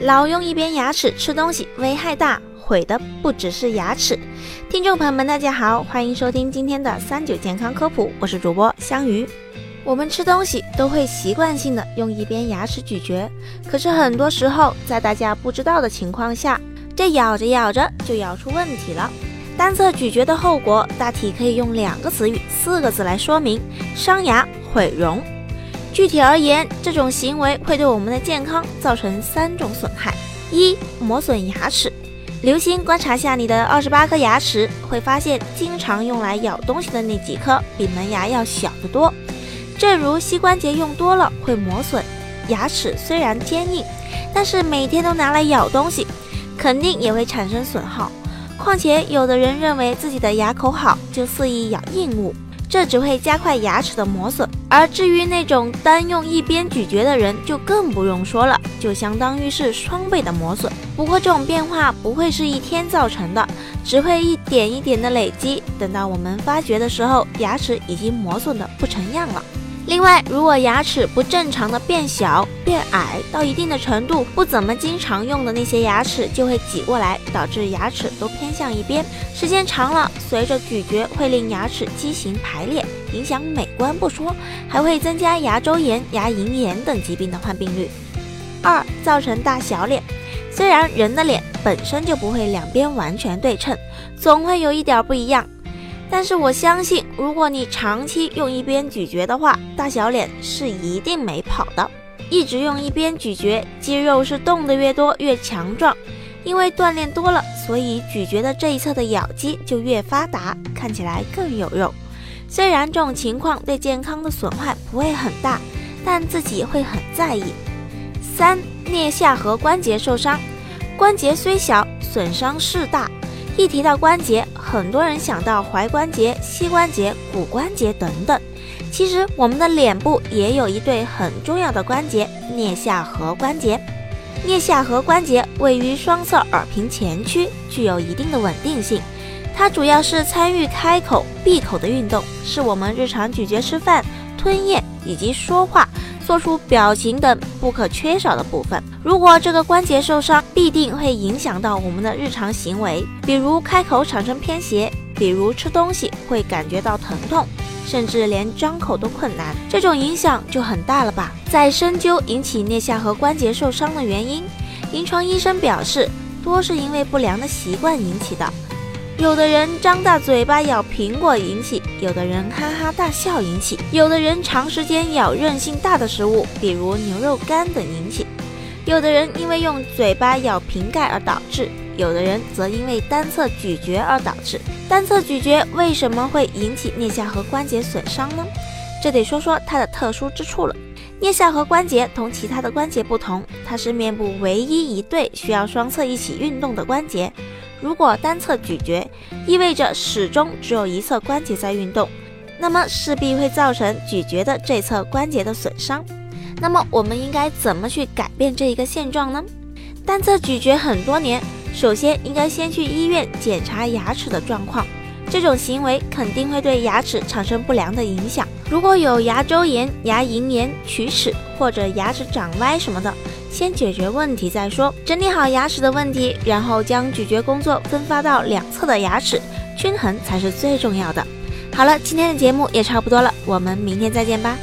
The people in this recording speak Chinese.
老用一边牙齿吃东西，危害大，毁的不只是牙齿。听众朋友们，大家好，欢迎收听今天的三九健康科普，我是主播香鱼。我们吃东西都会习惯性的用一边牙齿咀嚼，可是很多时候在大家不知道的情况下，这咬着咬着就咬出问题了。单侧咀嚼的后果大体可以用两个词语、四个字来说明：伤牙毁容。具体而言，这种行为会对我们的健康造成三种损害：一、磨损牙齿。留心观察下你的二十八颗牙齿，会发现经常用来咬东西的那几颗比门牙要小得多。正如膝关节用多了会磨损，牙齿虽然坚硬，但是每天都拿来咬东西，肯定也会产生损耗。况且，有的人认为自己的牙口好，就肆意咬硬物。这只会加快牙齿的磨损，而至于那种单用一边咀嚼的人，就更不用说了，就相当于是双倍的磨损。不过这种变化不会是一天造成的，只会一点一点的累积，等到我们发觉的时候，牙齿已经磨损的不成样了。另外，如果牙齿不正常的变小、变矮到一定的程度，不怎么经常用的那些牙齿就会挤过来，导致牙齿都偏向一边。时间长了，随着咀嚼会令牙齿畸形排列，影响美观不说，还会增加牙周炎、牙龈炎等疾病的患病率。二、造成大小脸。虽然人的脸本身就不会两边完全对称，总会有一点不一样。但是我相信，如果你长期用一边咀嚼的话，大小脸是一定没跑的。一直用一边咀嚼，肌肉是动得越多越强壮，因为锻炼多了，所以咀嚼的这一侧的咬肌就越发达，看起来更有肉。虽然这种情况对健康的损害不会很大，但自己会很在意。三、颞下颌关节受伤，关节虽小，损伤势大。一提到关节，很多人想到踝关节、膝关节、骨关节等等。其实我们的脸部也有一对很重要的关节——颞下颌关节。颞下颌关节位于双侧耳屏前区，具有一定的稳定性。它主要是参与开口、闭口的运动，是我们日常咀嚼吃饭、吞咽以及说话。做出表情等不可缺少的部分。如果这个关节受伤，必定会影响到我们的日常行为，比如开口产生偏斜，比如吃东西会感觉到疼痛，甚至连张口都困难。这种影响就很大了吧？在深究引起颞下颌关节受伤的原因，临床医生表示，多是因为不良的习惯引起的。有的人张大嘴巴咬苹果引起，有的人哈哈大笑引起，有的人长时间咬韧性大的食物，比如牛肉干等引起，有的人因为用嘴巴咬瓶盖而导致，有的人则因为单侧咀嚼而导致。单侧咀嚼为什么会引起颞下颌关节损伤呢？这得说说它的特殊之处了。颞下颌关节同其他的关节不同，它是面部唯一一对需要双侧一起运动的关节。如果单侧咀嚼，意味着始终只有一侧关节在运动，那么势必会造成咀嚼的这侧关节的损伤。那么我们应该怎么去改变这一个现状呢？单侧咀嚼很多年，首先应该先去医院检查牙齿的状况，这种行为肯定会对牙齿产生不良的影响。如果有牙周炎、牙龈炎、龋齿或者牙齿长歪什么的。先解决问题再说，整理好牙齿的问题，然后将咀嚼工作分发到两侧的牙齿，均衡才是最重要的。好了，今天的节目也差不多了，我们明天再见吧。